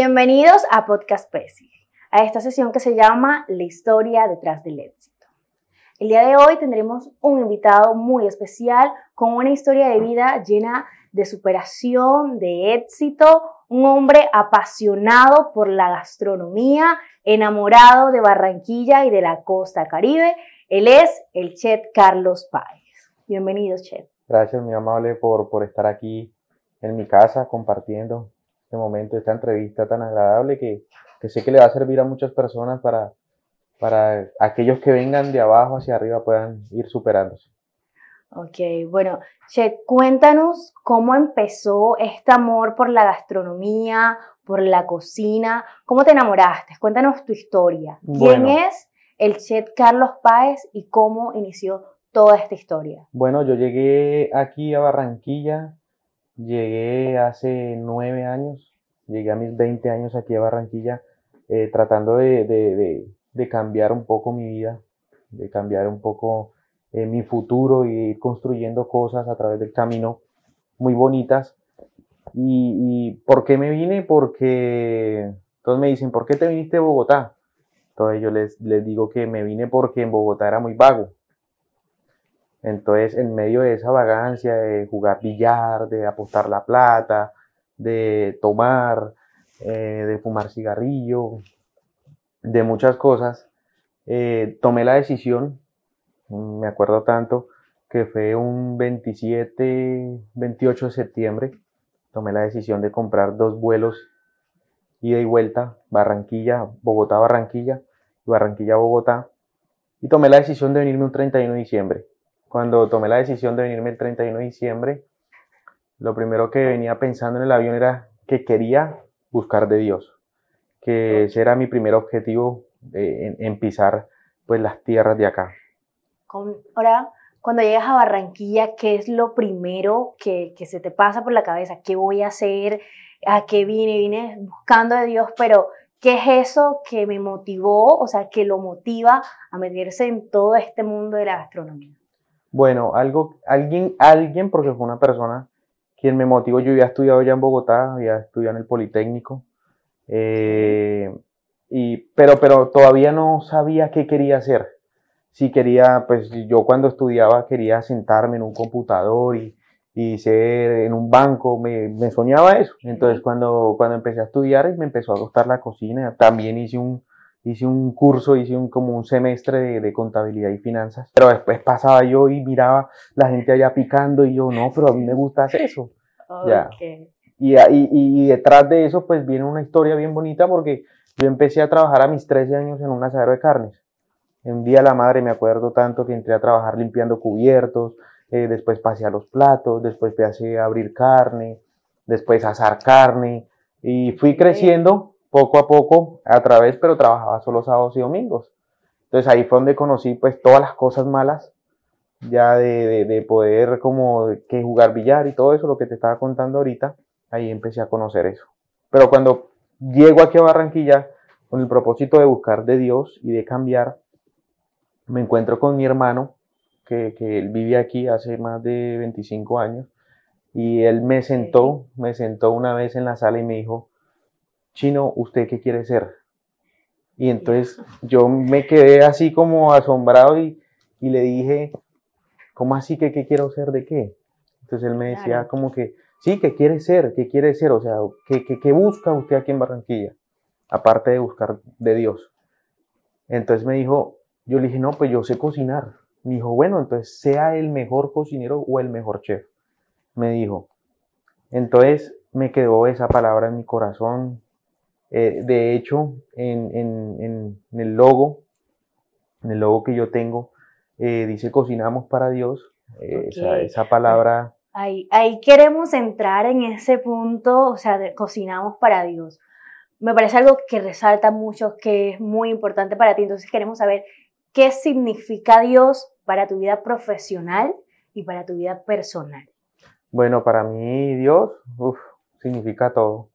Bienvenidos a Podcast Pesi, a esta sesión que se llama La historia detrás del éxito. El día de hoy tendremos un invitado muy especial con una historia de vida llena de superación, de éxito, un hombre apasionado por la gastronomía, enamorado de Barranquilla y de la costa caribe. Él es el chef Carlos Páez. Bienvenido, chef. Gracias, mi amable, por, por estar aquí en mi casa compartiendo este momento, esta entrevista tan agradable que, sé que le va a servir a muchas personas para, para aquellos que vengan de abajo hacia arriba puedan ir superándose. Ok, bueno, Che, cuéntanos cómo empezó este amor por la gastronomía, por la cocina, cómo te enamoraste, cuéntanos tu historia. ¿Quién es el chef Carlos Páez y cómo inició toda esta historia? Bueno, yo llegué aquí a Barranquilla Llegué hace nueve años, llegué a mis 20 años aquí a Barranquilla, eh, tratando de, cambiar un poco mi vida, de cambiar un poco eh, mi futuro y construyendo cosas a través del camino muy bonitas. Y, por qué me vine? Porque todos me dicen, ¿por qué te viniste de Bogotá? Entonces yo les, les digo que me vine porque en Bogotá era muy vago. Entonces, en medio de esa vagancia de jugar billar, de apostar la plata, de tomar, eh, de fumar cigarrillo, de muchas cosas, eh, tomé la decisión, me acuerdo tanto, que fue un 27, 28 de septiembre, tomé la decisión de comprar dos vuelos ida y vuelta, Barranquilla, Bogotá, Barranquilla, Barranquilla, Bogotá, y tomé la decisión de venirme un 31 de diciembre cuando tomé la decisión de venirme el 31 de diciembre, lo primero que venía pensando en el avión era que quería buscar de Dios, que ese era mi primer objetivo en, pisar pues las tierras de acá. Ahora, cuando llegas a Barranquilla, ¿qué es lo primero que, que se te pasa por la cabeza? ¿Qué voy a hacer? ¿A qué vine? Vine buscando de Dios, pero ¿qué es eso que me motivó, o sea, que lo motiva a meterse en todo este mundo de la gastronomía? Bueno, algo, alguien, alguien, porque fue una persona quien me motivó. Yo había estudiado ya en Bogotá, había estudiado en el Politécnico, eh, y, pero, pero todavía no sabía qué quería hacer. Si quería, pues yo cuando estudiaba quería sentarme en un computador y, y ser en un banco, me, me soñaba eso. Entonces cuando, cuando empecé a estudiar me empezó a gustar la cocina, también hice un, hice un curso, hice un, como un semestre de, contabilidad y finanzas, pero después pasaba yo y miraba la gente allá picando y yo, no, pero a mí me gusta hacer eso. Ya. Y, y, y, detrás de eso pues viene una historia bien bonita porque yo empecé a trabajar a mis 13 años en un asadero de carnes. Un día la madre me acuerdo tanto que entré a trabajar limpiando cubiertos, eh, después pasé a los platos, después pasé a abrir carne, después a asar carne y fui creciendo poco a poco a través, pero trabajaba solo sábados y domingos. Entonces ahí fue donde conocí pues todas las cosas malas, ya de, de, poder como que jugar billar y todo eso, lo que te estaba contando ahorita, ahí empecé a conocer eso. Pero cuando llego aquí a Barranquilla con el propósito de buscar de Dios y de cambiar, me encuentro con mi hermano, que, que él vive aquí hace más de 25 años, y él me sentó, me sentó una vez en la sala y me dijo, Chino, ¿usted qué quiere ser? Y entonces yo me quedé así como asombrado y, le dije, ¿cómo así que qué quiero ser de qué? Entonces él me decía como que, sí, ¿qué quiere ser? ¿Qué quiere ser? O sea, ¿qué, qué, busca usted aquí en Barranquilla? Aparte de buscar de Dios. Entonces me dijo, yo le dije, no, pues yo sé cocinar. Me dijo, bueno, entonces sea el mejor cocinero o el mejor chef. Me dijo. Entonces me quedó esa palabra en mi corazón, eh, de hecho, en, el logo, en el logo que yo tengo, eh, dice cocinamos para Dios. Eh, esa, palabra. Ahí, ahí queremos entrar en ese punto, o sea, de cocinamos para Dios. Me parece algo que resalta mucho, que es muy importante para ti. Entonces queremos saber qué significa Dios para tu vida profesional y para tu vida personal. Bueno, para mí Dios significa todo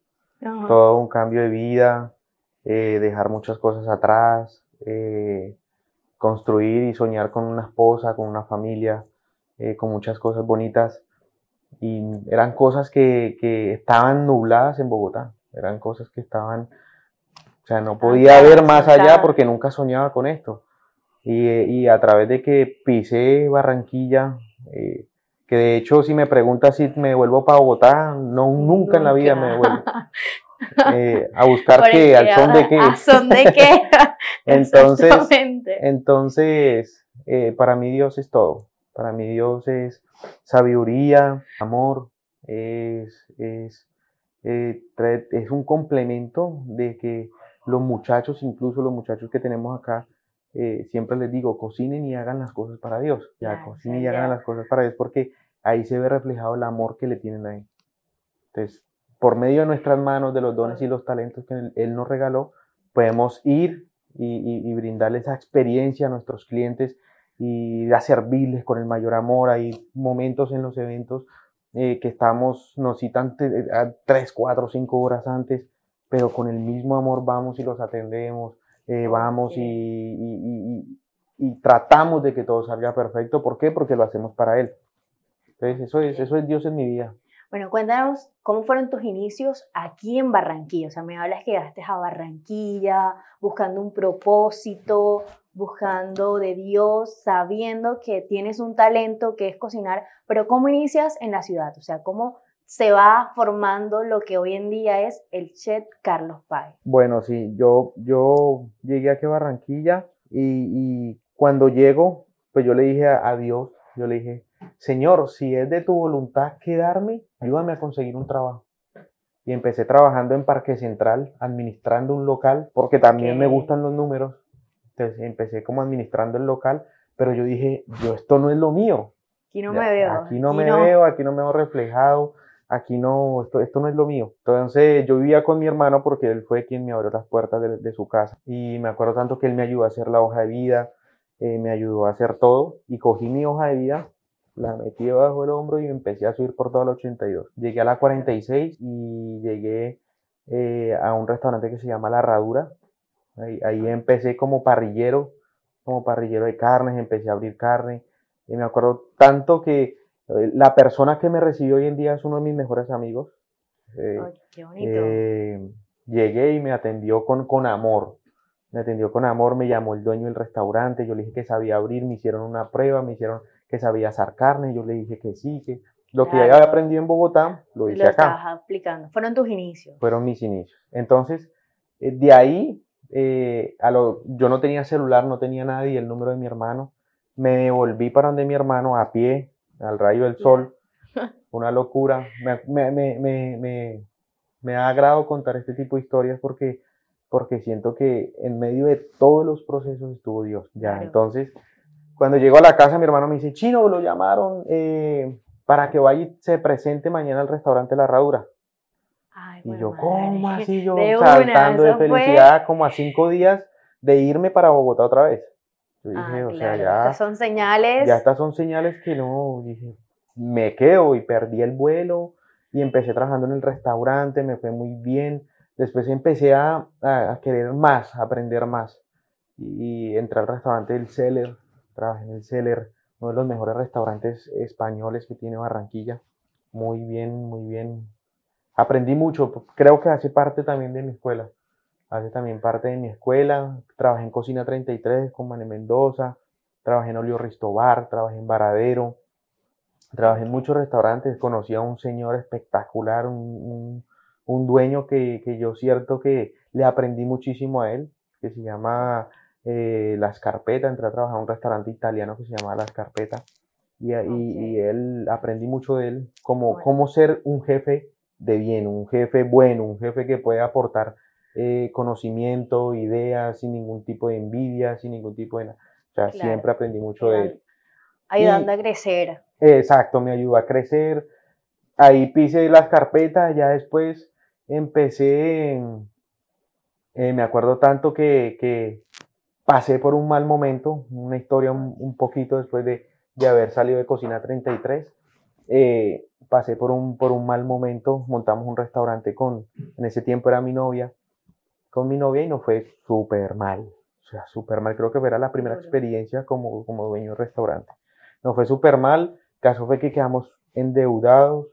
todo un cambio de vida, eh, dejar muchas cosas atrás, eh, construir y soñar con una esposa, con una familia, eh, con muchas cosas bonitas. Y eran cosas que, estaban nubladas en Bogotá. eran cosas que estaban, o sea, no podía ver más allá porque nunca soñaba con esto. Y, y a través de que pisé Barranquilla, eh, que de hecho si me preguntas si me vuelvo para Bogotá, no, nunca, en la vida me vuelvo. Eh, a buscar qué, al son de qué. ¿A son de qué? entonces, entonces eh, para mí Dios es todo. Para mí Dios es sabiduría, amor, es, es, eh, es un complemento de que los muchachos, incluso los muchachos que tenemos acá, eh, siempre les digo, cocinen y hagan las cosas para Dios. Ya, cocinen y hagan las cosas para Dios porque ahí se ve reflejado el amor que le tienen a Él. Entonces, por medio de nuestras manos, de los dones y los talentos que Él nos regaló, podemos ir y, y, brindarle esa experiencia a nuestros clientes y a servirles con el mayor amor. Hay momentos en los eventos eh, que estamos, nos citan tres, cuatro, cinco horas antes, pero con el mismo amor vamos y los atendemos, eh, vamos y, y, tratamos de que todo salga perfecto. ¿Por qué? Porque lo hacemos para Él. Entonces, eso es, eso es Dios en mi vida. Bueno, cuéntanos cómo fueron tus inicios aquí en Barranquilla. O sea, me hablas que llegaste a Barranquilla buscando un propósito, buscando de Dios, sabiendo que tienes un talento que es cocinar, pero ¿cómo inicias en la ciudad? O sea, ¿cómo se va formando lo que hoy en día es el chef Carlos Pay? Bueno, sí, yo, yo llegué aquí a Barranquilla y, cuando llego, pues yo le dije a, Dios, yo le dije, Señor, si es de tu voluntad quedarme, ayúdame a conseguir un trabajo y empecé trabajando en Parque Central, administrando un local, porque también me gustan los números. Entonces empecé como administrando el local, pero yo dije, yo esto no es lo mío. Aquí no me veo. Aquí no me veo, aquí no me veo reflejado, aquí no, esto, esto no es lo mío. Entonces yo vivía con mi hermano porque él fue quien me abrió las puertas de, su casa. Y me acuerdo tanto que él me ayudó a hacer la hoja de vida, eh, me ayudó a hacer todo y cogí mi hoja de vida, la metí debajo del hombro y empecé a subir por toda la 82. Llegué a la 46 y llegué eh, a un restaurante que se llama La Herradura, Ahí, empecé como parrillero, como parrillero de carnes, empecé a abrir carne. Y me acuerdo tanto que eh, la persona que me recibió hoy en día es uno de mis mejores amigos. Eh, qué bonito. Llegué y me atendió con, con amor. Me atendió con amor, me llamó el dueño del restaurante, yo le dije que sabía abrir, me hicieron una prueba, me hicieron que sabía asar carne, yo le dije que sí, que lo que ya había aprendido en Bogotá, lo hice acá. aplicando. Fueron tus inicios. Fueron mis inicios. Entonces, de ahí eh, a lo, yo no tenía celular, no tenía nadie, el número de mi hermano. Me volví para donde mi hermano a pie, al rayo del sol. Una locura. Me, me, me, me, ha agrado contar este tipo de historias porque, porque siento que en medio de todos los procesos estuvo Dios. Ya, entonces, cuando llego a la casa, mi hermano me dice, Chino, lo llamaron eh, para que vaya y se presente mañana al restaurante La Herradura y yo, ¿cómo así? Yo saltando de felicidad como a cinco días de irme para Bogotá otra vez. Yo ah, dije, o sea, ya. Estas son señales. Ya estas son señales que no, dije, me quedo y perdí el vuelo y empecé trabajando en el restaurante, me fue muy bien. Después empecé a, querer más, a aprender más. Y, entré al restaurante del Celler, trabajé en el Celler, uno de los mejores restaurantes españoles que tiene Barranquilla. Muy bien, muy bien. Aprendí mucho, creo que hace parte también de mi escuela, hace también parte de mi escuela, trabajé en Cocina 33 con Mané Mendoza, trabajé en Olio Ristobar, trabajé en Varadero, trabajé en muchos restaurantes, conocí a un señor espectacular, un, dueño que, yo cierto que le aprendí muchísimo a él, que se llama eh, La Escarpeta, entré a trabajar en un restaurante italiano que se llama La Escarpeta, y, y, él aprendí mucho de él, como cómo ser un jefe de bien, un jefe bueno, un jefe que puede aportar eh, conocimiento, ideas, sin ningún tipo de envidia, sin ningún tipo de... O sea, siempre aprendí mucho de él. Ayudando a crecer. Exacto, me ayudó a crecer. Ahí pise las carpetas, ya después empecé, eh, me acuerdo tanto que, pasé por un mal momento, una historia un, poquito después de, de haber salido de Cocina 33 eh, pasé por un, por un mal momento, montamos un restaurante con, en ese tiempo era mi novia, con mi novia y nos fue súper mal, o sea, súper mal, creo que era la primera experiencia como, como dueño de restaurante. Nos fue súper mal, caso fue que quedamos endeudados,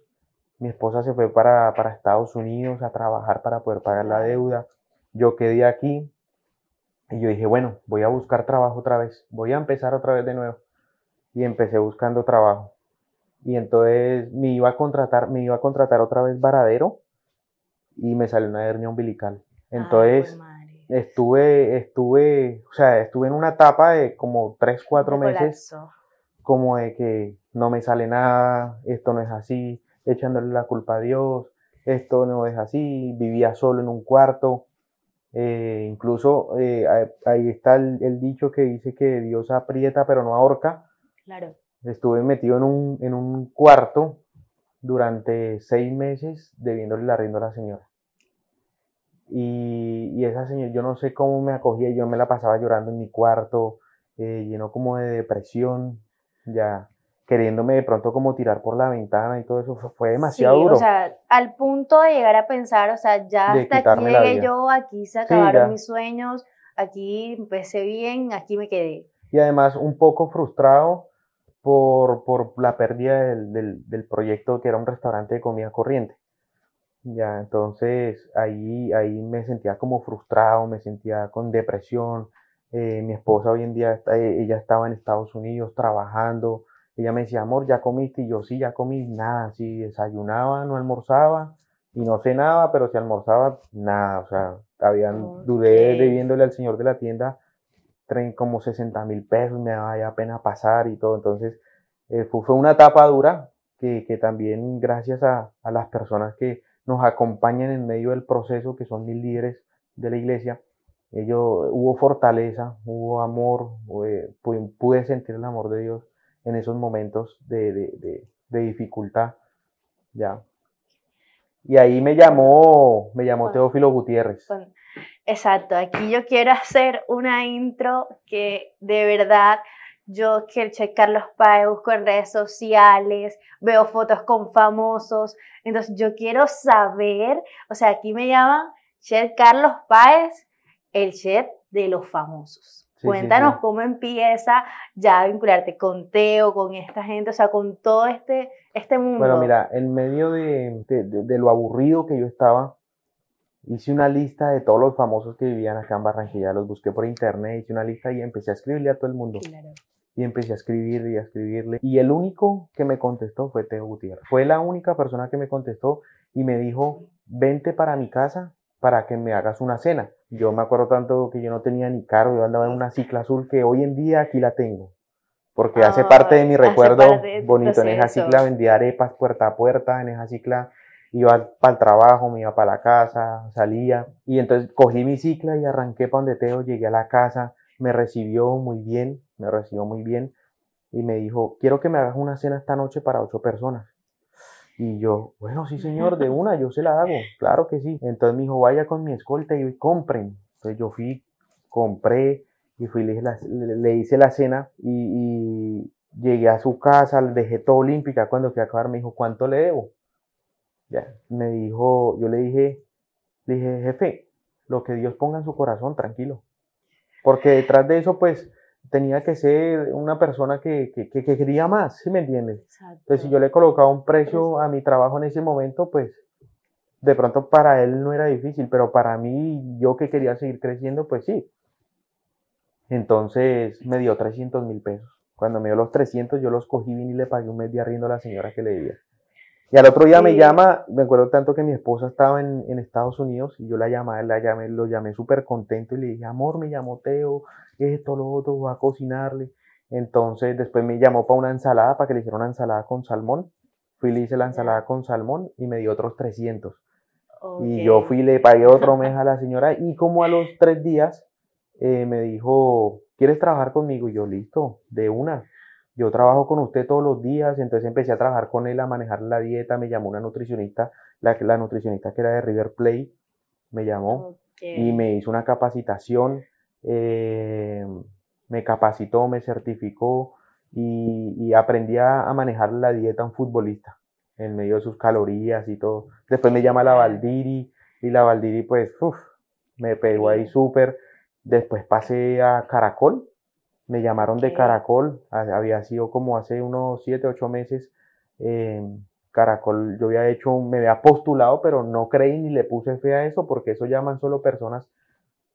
Mi esposa se fue para, para Estados Unidos a trabajar para poder pagar la deuda. Yo quedé aquí y yo dije, bueno, voy a buscar trabajo otra vez, voy a empezar otra vez de nuevo. Y empecé buscando trabajo. Y entonces me iba a contratar, me iba a contratar otra vez varadero y me salió una hernia umbilical. Entonces estuve, estuve, o sea, estuve en una etapa de como 3, 4 meses, como de que no me sale nada, esto no es así, echándole la culpa a Dios, esto no es así, vivía solo en un cuarto, eh, incluso eh, ahí está el, dicho que dice que Dios aprieta pero no ahorca. Claro. Estuve metido en un, en un cuarto durante seis meses debiéndole la rienda a la señora. Y, y, esa señora, yo no sé cómo me acogía, yo me la pasaba llorando en mi cuarto, eh, lleno como de depresión, ya queriéndome de pronto como tirar por la ventana y todo eso, fue demasiado duro. O sea, al punto de llegar a pensar, o sea, ya hasta aquí llegué yo, aquí se acabaron mis sueños, aquí empecé bien, aquí me quedé. Y además un poco frustrado por, por la pérdida del, del, del, proyecto que era un restaurante de comida corriente. Ya, entonces ahí, ahí me sentía como frustrado, me sentía con depresión. Eh, mi esposa hoy en día, está, ella estaba en Estados Unidos trabajando, ella me decía, amor, ¿ya comiste? Y yo, sí, ya comí, nada, si desayunaba, no almorzaba, y no cenaba, pero si almorzaba, nada, o sea, habían, dudé debiéndole al señor de la tienda como 60 mil pesos, me daba ya pena pasar y todo, entonces eh, fue, una etapa dura que, que también gracias a, a, las personas que nos acompañan en medio del proceso, que son mis líderes de la iglesia, ellos, hubo fortaleza, hubo amor, eh, pude sentir el amor de Dios en esos momentos de, de, de, dificultad. Ya. Y ahí me llamó, me llamó Teófilo Gutiérrez. exacto, aquí yo quiero hacer una intro que de verdad yo quiero checar los Páez, busco en redes sociales, veo fotos con famosos, entonces yo quiero saber, o sea, aquí me llaman Chef Carlos Páez, el chef de los famosos. Cuéntanos cómo empieza ya a vincularte con Teo, con esta gente, o sea, con todo este, este mundo. Bueno, mira, en medio de, de, lo aburrido que yo estaba, hice una lista de todos los famosos que vivían acá en Barranquilla, los busqué por internet, hice una lista y empecé a escribirle a todo el mundo. Y empecé a escribirle y a escribirle. Y el único que me contestó fue Teo Gutiérrez. Fue la única persona que me contestó y me dijo, vente para mi casa para que me hagas una cena. Yo me acuerdo tanto que yo no tenía ni carro, yo andaba en una cicla azul que hoy en día aquí la tengo. Porque hace parte de mi recuerdo bonito. En esa cicla vendía arepas puerta a puerta, en esa cicla iba para el trabajo, me iba para la casa, salía. Y entonces cogí mi cicla y arranqué para donde Teo, llegué a la casa, me recibió muy bien, me recibió muy bien. Y me dijo, quiero que me hagas una cena esta noche para ocho personas. Y yo, bueno, sí señor, de una, yo se la hago, claro que sí. Entonces me dijo, vaya con mi escolta y compren. Entonces yo fui, compré y fui, le, le, hice la cena y, llegué a su casa, le dejé todo olímpica. Cuando fui a acabar me dijo, ¿cuánto le debo? Ya, me dijo, yo le dije, le dije, jefe, lo que Dios ponga en su corazón, tranquilo. Porque detrás de eso, pues, tenía que ser una persona que, que, que quería más, ¿sí me entiendes? Entonces, si yo le colocaba un precio a mi trabajo en ese momento, pues de pronto para él no era difícil, pero para mí, yo que quería seguir creciendo, pues sí. Entonces me dio 300 mil pesos. Cuando me dio los 300, yo los cogí y le pagué un mes de arriendo a la señora que le debía. Y al otro día me llama, me acuerdo tanto que mi esposa estaba en, en Estados Unidos y yo la llamé, la llamé, lo llamé súper contento y le dije, amor, me llamó Teo, esto, lo otro, voy a cocinarle. Entonces después me llamó para una ensalada, para que le hiciera una ensalada con salmón. Fui y le hice la ensalada con salmón y me dio otros 300. Y yo fui y le pagué otro mes a la señora y como a los tres días eh, me dijo, ¿quieres trabajar conmigo? Y yo, listo, de una yo trabajo con usted todos los días, entonces empecé a trabajar con él a manejar la dieta, me llamó una nutricionista, la, la nutricionista que era de River Play, me llamó y me hizo una capacitación, eh, me capacitó, me certificó y, aprendí a, manejar la dieta a un futbolista en medio de sus calorías y todo. Después me llama la Valdiri y la Valdiri pues me pegó ahí súper. Después pasé a Caracol, me llamaron de Caracol, había sido como hace unos 7, 8 meses, em, Caracol, yo había hecho, me había postulado, pero no creí ni le puse fe a eso, porque eso llaman solo personas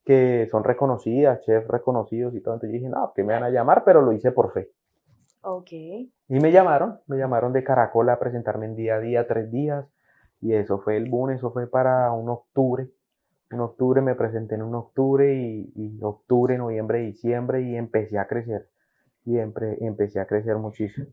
que son reconocidas, chefs reconocidos y todo. Entonces yo dije, no, que me van a llamar, pero lo hice por fe. Ok. Y me llamaron, me llamaron de Caracol a presentarme en día a día, tres días, y eso fue el boom, eso fue para un octubre. En octubre me presenté en un octubre y, y octubre, noviembre, diciembre y empecé a crecer. Y empecé a crecer muchísimo.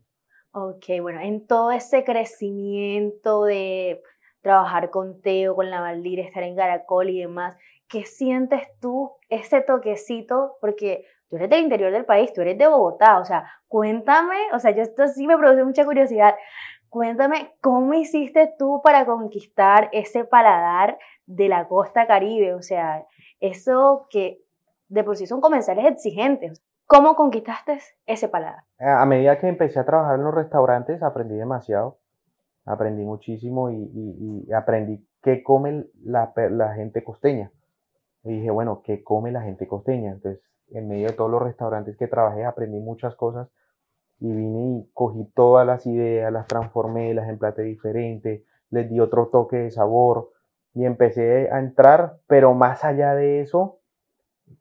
Ok, bueno, en todo ese crecimiento de trabajar con Teo, con la Valdir, estar en Caracol y demás, ¿qué sientes tú ese toquecito? Porque tú eres del interior del país, tú eres de Bogotá, o sea, cuéntame, o sea, yo esto sí me produce mucha curiosidad. Cuéntame, ¿cómo hiciste tú para conquistar ese paladar de la costa caribe? O sea, eso que de por sí son comensales exigentes. ¿Cómo conquistaste ese paladar? A medida que empecé a trabajar en los restaurantes, aprendí demasiado. Aprendí muchísimo y, aprendí qué come la, la, gente costeña. Y dije, bueno, ¿qué come la gente costeña? Entonces, en medio de todos los restaurantes que trabajé, aprendí muchas cosas y vine y cogí todas las ideas, las transformé, las emplaté diferente, les di otro toque de sabor y empecé a entrar, pero más allá de eso,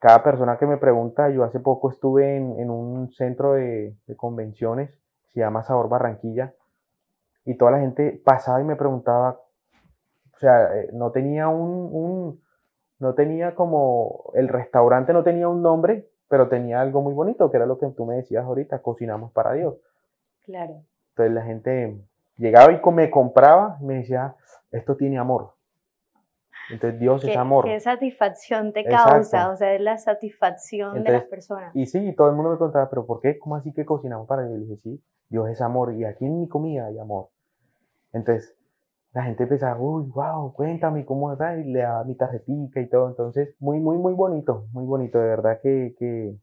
cada persona que me pregunta, yo hace poco estuve en, un centro de, convenciones, se llama Sabor Barranquilla, y toda la gente pasaba y me preguntaba, o sea, eh, no tenía un, no tenía como, el restaurante no tenía un nombre, pero tenía algo muy bonito, que era lo que tú me decías ahorita, cocinamos para Dios. Claro. Entonces la gente llegaba y me compraba y me decía, esto tiene amor. Entonces Dios es amor. ¿Qué satisfacción te causa? O sea, es la satisfacción de las personas. Y sí, todo el mundo me contaba, pero ¿por qué? ¿Cómo así que cocinamos para Dios? Y dije, sí, Dios es amor y aquí en mi comida hay amor. Entonces la gente empezaba, uy, wow, cuéntame cómo está, y le daba mi tarjetita y todo. Entonces, muy, muy, muy bonito, muy bonito, de verdad que, que,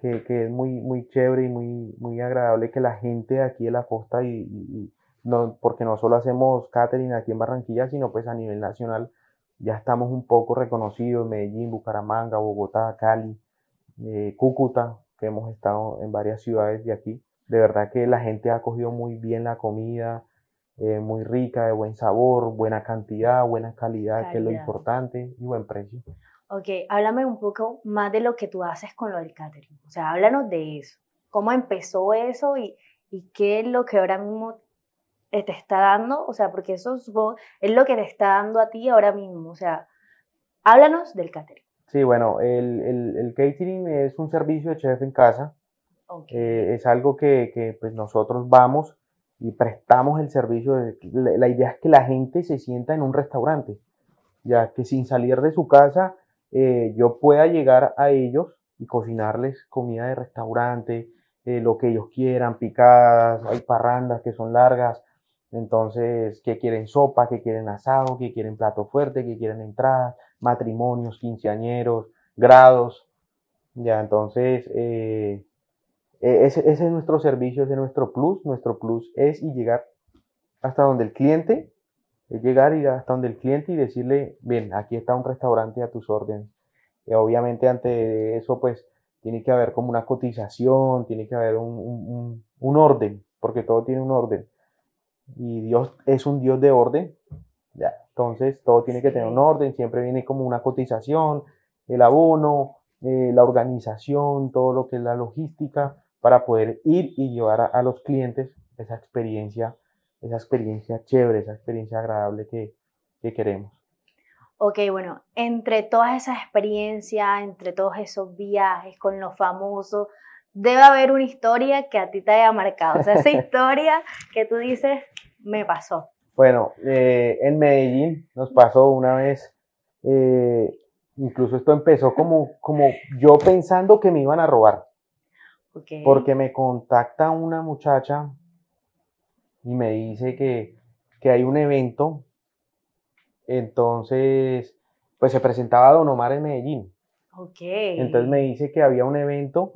que, es muy, muy chévere y muy, muy agradable que la gente de aquí de la costa y no, porque no solo hacemos catering aquí en Barranquilla, sino pues a nivel nacional ya estamos un poco reconocidos, Medellín, Bucaramanga, Bogotá, Cali, eh, Cúcuta, que hemos estado en varias ciudades de aquí. De verdad que la gente ha cogido muy bien la comida, eh, muy rica, de buen sabor, buena cantidad, buena calidad, que es lo importante, y buen precio. Ok, háblame un poco más de lo que tú haces con lo del catering. O sea, háblanos de eso. ¿Cómo empezó eso y, y qué es lo que ahora mismo eh, te está dando, o sea, porque eso es, lo que te está dando a ti ahora mismo, o sea, háblanos del catering. Sí, bueno, el, catering es un servicio de chef en casa, eh, es algo que, pues nosotros vamos y prestamos el servicio, de, la, idea es que la gente se sienta en un restaurante, ya que sin salir de su casa eh, yo pueda llegar a ellos y cocinarles comida de restaurante, lo que ellos quieran, picadas, hay parrandas que son largas, entonces, ¿qué quieren sopa? ¿Qué quieren asado? ¿Qué quieren plato fuerte? ¿Qué quieren entrada? Matrimonios, quinceañeros, grados. Ya, entonces, eh, e-, ese, es nuestro servicio, ese es nuestro plus. Nuestro plus es y llegar hasta donde el cliente, es llegar y hasta donde el cliente y decirle, bien, aquí está un restaurante a tus órdenes. Y obviamente ante eso, pues, tiene que haber como una cotización, tiene que haber un orden, porque todo tiene un orden y Dios es un Dios de orden, ya, entonces todo tiene que tener un orden, siempre viene como una cotización, el abono, eh, la organización, todo lo que es la logística para poder ir y llevar a, los clientes esa experiencia, esa experiencia chévere, esa experiencia agradable que, que queremos. Ok, bueno, entre todas esas experiencias, entre todos esos viajes con los famosos, debe haber una historia que a ti te haya marcado. O sea, esa historia que tú dices, me pasó. Bueno, eh, en Medellín nos pasó una vez, eh, incluso esto empezó como, como yo pensando que me iban a robar. Porque me contacta una muchacha y me dice que, que hay un evento. Entonces, pues se presentaba Don Omar en Medellín. Okay. Entonces me dice que había un evento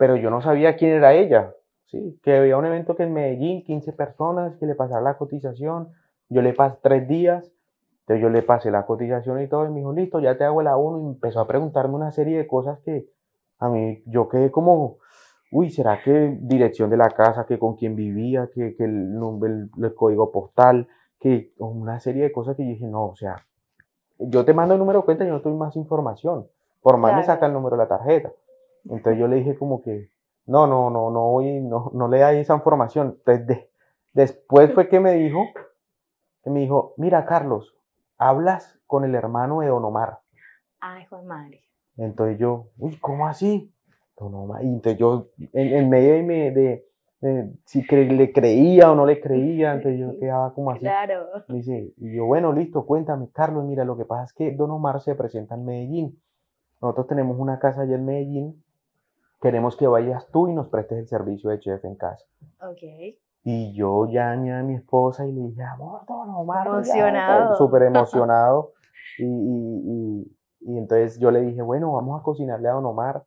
pero yo no sabía quién era ella, ¿sí? Que había un evento que en Medellín, 15 personas, que le pasara la cotización, yo le pasé tres días, entonces yo le pasé la cotización y todo, y me dijo, listo, ya te hago el abono, y empezó a preguntarme una serie de cosas que a mí, yo quedé como, uy, ¿será que dirección de la casa, que con quién vivía, que, que el, el, el, código postal, que una serie de cosas que yo dije, no, o sea, yo te mando el número de cuenta y yo no tengo más información, por más me saca el número de la tarjeta. Entonces yo le dije como que, no, no, no, no, voy, no, no le da esa información. Entonces después fue que me dijo, que me dijo, mira Carlos, hablas con el hermano de Don Omar. Ay, Juan Madre. Entonces yo, uy, ¿cómo así? Don Omar. Y entonces yo, en, medio de, de, si le creía o no le creía, entonces yo quedaba como así. Claro. Me dice, y yo, bueno, listo, cuéntame, Carlos, mira, lo que pasa es que Don Omar se presenta en Medellín. Nosotros tenemos una casa allá en Medellín. Queremos que vayas tú y nos prestes el servicio de chef en casa. Ok. Y yo ya a mi esposa y le dije, amor, Don Omar. Emocionado. Súper emocionado. y, y, y, entonces yo le dije, bueno, vamos a cocinarle a Don Omar.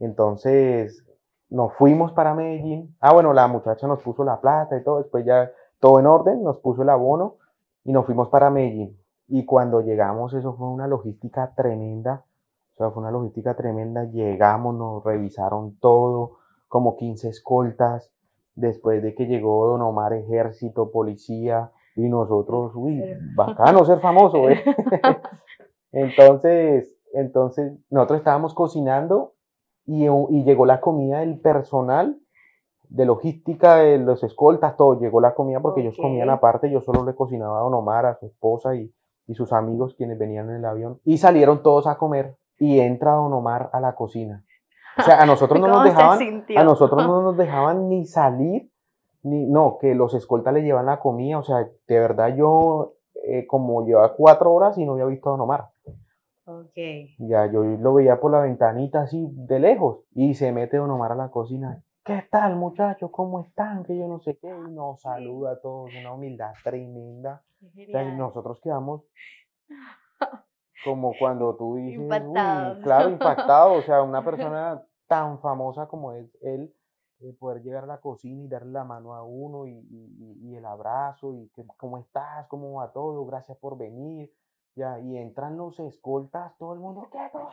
Entonces nos fuimos para Medellín. Ah, bueno, la muchacha nos puso la plata y todo. Después ya todo en orden, nos puso el abono y nos fuimos para Medellín. Y cuando llegamos, eso fue una logística tremenda. O sea, fue una logística tremenda. Llegamos, nos revisaron todo, como 15 escoltas después de que llegó Don Omar, ejército, policía, y nosotros, uy, bacano ser famoso, ¿eh? entonces, entonces, nosotros estábamos cocinando y, y, llegó la comida del personal de logística, de los escoltas, todo, llegó la comida porque ellos comían aparte, yo solo le cocinaba a Don Omar, a su esposa y, y sus amigos quienes venían en el avión, y salieron todos a comer, y entra Don Omar a la cocina. O sea, a nosotros no nos dejaban, a nosotros no nos dejaban ni salir, ni, no, que los escoltas le llevan la comida, o sea, de verdad yo, eh, como llevaba cuatro horas y no había visto a Don Omar. Ok. Ya, yo lo veía por la ventanita así de lejos y se mete Don Omar a la cocina. ¿Qué tal, muchachos? ¿Cómo están? Que yo no sé qué. Y nos saluda a todos, una humildad tremenda. y nosotros quedamos como cuando tú dices, impactado. claro, impactado, o sea, una persona tan famosa como es él, poder llegar a la cocina y darle la mano a uno y, y, el abrazo y que, cómo estás, cómo va todo, gracias por venir, ya, y entran los escoltas, todo el mundo, quieto,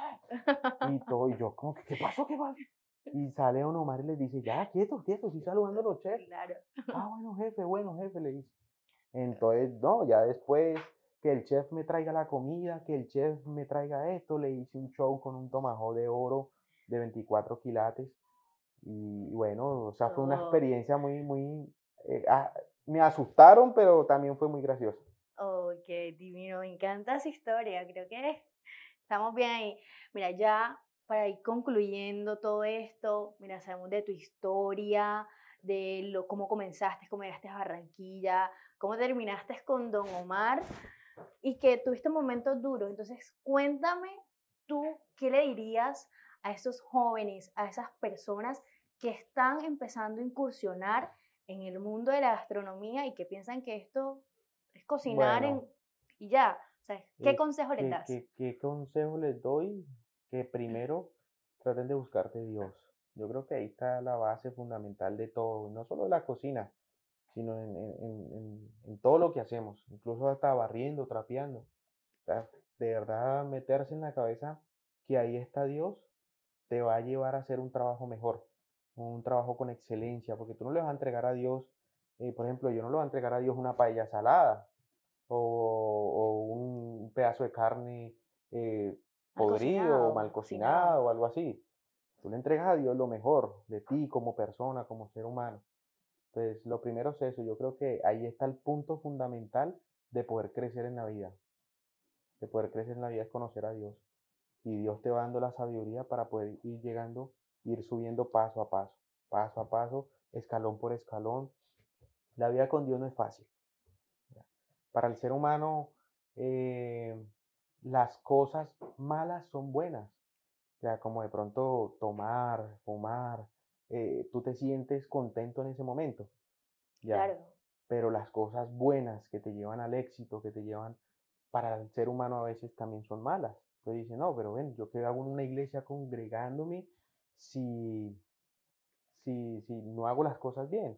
y todo, y yo como que, ¿qué pasó, qué pasó? Y sale Don Omar y le dice, ya, quieto, quieto, sí saludando a los chefs. Claro. Ah, bueno, jefe, bueno, jefe, le dice. Entonces, no, ya después que el chef me traiga la comida, que el chef me traiga esto, le hice un show con un tomajo de oro de 24 quilates. Y bueno, o sea, fue una oh. experiencia muy, muy... Eh, ah, me asustaron, pero también fue muy gracioso. Qué divino, me encanta esa historia, creo que estamos bien ahí. Mira, ya para ir concluyendo todo esto, mira, sabemos de tu historia, de lo, cómo comenzaste, cómo llegaste a Barranquilla, cómo terminaste con Don Omar y que tuviste momentos duros. Entonces, cuéntame tú qué le dirías a esos jóvenes, a esas personas que están empezando a incursionar en el mundo de la gastronomía y que piensan que esto es cocinar y ya. O sea, ¿qué eh, consejo les das? ¿qué, consejo les doy? Que primero traten de buscarte Dios. Yo creo que ahí está la base fundamental de todo, no solo de la cocina, sino en, todo lo que hacemos, incluso hasta barriendo, trapeando. de verdad, meterse en la cabeza que ahí está Dios te va a llevar a hacer un trabajo mejor, un trabajo con excelencia, porque tú no le vas a entregar a Dios, eh, por ejemplo, yo no le voy a entregar a Dios una paella salada o, un pedazo de carne eh, podrido o mal cocinado o algo así. Tú le entregas a Dios lo mejor de ti como persona, como ser humano. Entonces, lo primero es eso. Yo creo que ahí está el punto fundamental de poder crecer en la vida. De poder crecer en la vida es conocer a Dios y Dios te va dando la sabiduría para poder ir llegando, ir subiendo paso a paso, paso a paso, escalón por escalón. La vida con Dios no es fácil. Para el ser humano, eh, las cosas malas son buenas. Ya como de pronto tomar, fumar, eh, tú te sientes contento en ese momento. Claro. Pero las cosas buenas que te llevan al éxito, que te llevan para el ser humano a veces también son malas. Entonces dice, no, pero ven, yo que hago en una iglesia congregándome si, si, si no hago las cosas bien.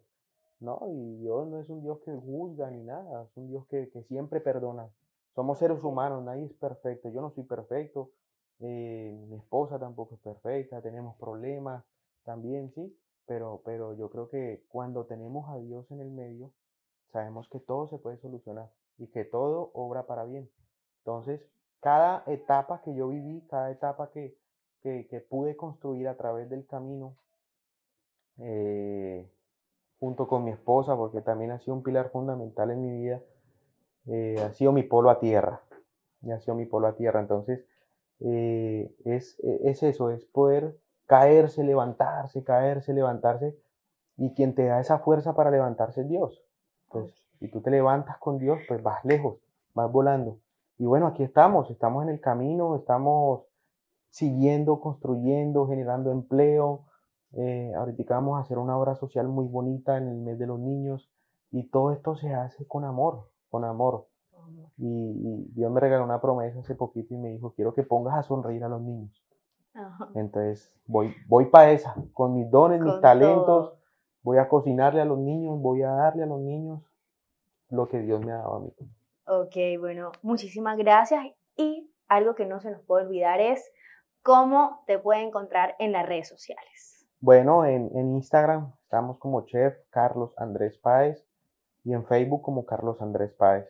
No, y Dios no es un Dios que juzga ni nada, es un Dios que, siempre perdona. Somos seres humanos, nadie es perfecto, yo no soy perfecto, eh, mi esposa tampoco es perfecta, tenemos problemas, también, sí, pero, pero yo creo que cuando tenemos a Dios en el medio, sabemos que todo se puede solucionar y que todo obra para bien. Entonces, cada etapa que yo viví, cada etapa que, que, pude construir a través del camino, eh, junto con mi esposa, porque también ha sido un pilar fundamental en mi vida, eh, ha sido mi polo a tierra. Y ha sido mi polo a tierra. Entonces, eh, es, es eso, es poder caerse, levantarse, caerse, levantarse. Y quien te da esa fuerza para levantarse es Dios. Pues, y tú te levantas con Dios, pues vas lejos, vas volando. Y bueno, aquí estamos, estamos en el camino, estamos siguiendo, construyendo, generando empleo. Eh, ahorita vamos a hacer una obra social muy bonita en el mes de los niños y todo esto se hace con amor, con amor. Y, Dios me regaló una promesa hace poquito y me dijo, quiero que pongas a sonreír a los niños. Entonces voy, voy para esa, con mis dones, mis talentos, voy a cocinarle a los niños, voy a darle a los niños lo que Dios me ha dado a mí. Ok, bueno, muchísimas gracias. Y algo que no se nos puede olvidar es cómo te puede encontrar en las redes sociales. Bueno, en, en Instagram estamos como Chef Carlos Andrés Páez y en Facebook como Carlos Andrés Páez.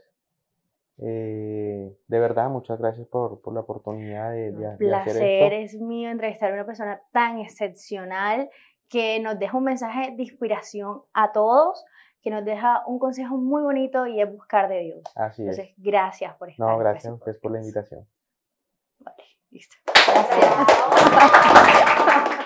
Eh, de verdad, muchas gracias por, por la oportunidad de, de, Un placer es mío entrevistar a una persona tan excepcional que nos deja un mensaje de inspiración a todos, que nos deja un consejo muy bonito y es buscar de Dios. Así Entonces, gracias por estar. No, gracias a ustedes por la invitación. Vale, listo. Gracias.